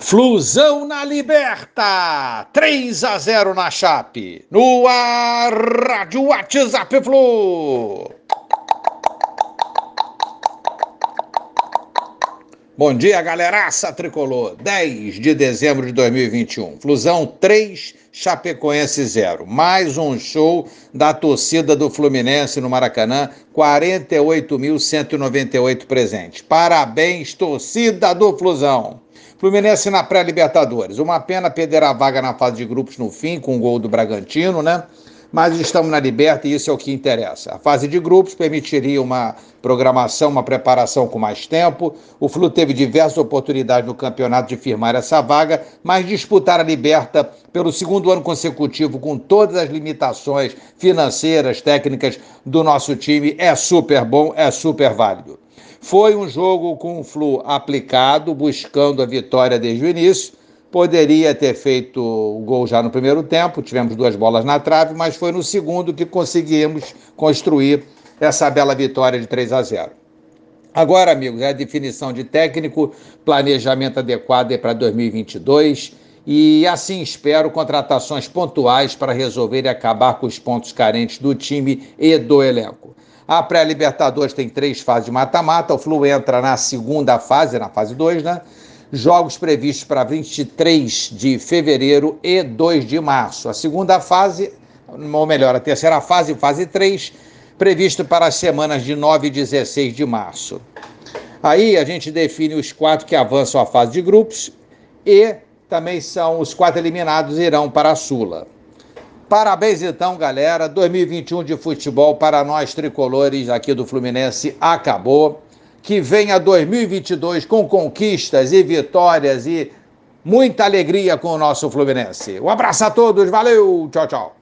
Flusão na Liberta, 3 a 0 na Chape. No ar, Rádio WhatsApp Flu. Bom dia, galeraça tricolor. 10 de dezembro de 2021. Flusão 3, Chapecoense 0. Mais um show da torcida do Fluminense no Maracanã. 48.198 presentes. Parabéns, torcida do Flusão. Fluminense na pré-Libertadores. Uma pena perder a vaga na fase de grupos no fim, com o gol do Bragantino, né? Mas estamos na Liberta e isso é o que interessa. A fase de grupos permitiria uma programação, uma preparação com mais tempo. O Flu teve diversas oportunidades no campeonato de firmar essa vaga, mas disputar a Liberta pelo segundo ano consecutivo, com todas as limitações financeiras, técnicas do nosso time, é super bom, é super válido. Foi um jogo com o Flu aplicado, buscando a vitória desde o início. Poderia ter feito o gol já no primeiro tempo, tivemos duas bolas na trave, mas foi no segundo que conseguimos construir essa bela vitória de 3 a 0. Agora, amigos, é a definição de técnico, planejamento adequado para 2022 e assim espero contratações pontuais para resolver e acabar com os pontos carentes do time e do elenco. A pré-Libertadores tem três fases de mata-mata. O Flu entra na segunda fase, na fase 2, né? Jogos previstos para 23 de fevereiro e 2 de março. A segunda fase, ou melhor, a terceira fase, fase 3, previsto para as semanas de 9 e 16 de março. Aí a gente define os quatro que avançam à fase de grupos e também são os quatro eliminados irão para a Sula. Parabéns então, galera. 2021 de futebol para nós tricolores aqui do Fluminense acabou. Que venha 2022 com conquistas e vitórias e muita alegria com o nosso Fluminense. Um abraço a todos, valeu, tchau, tchau.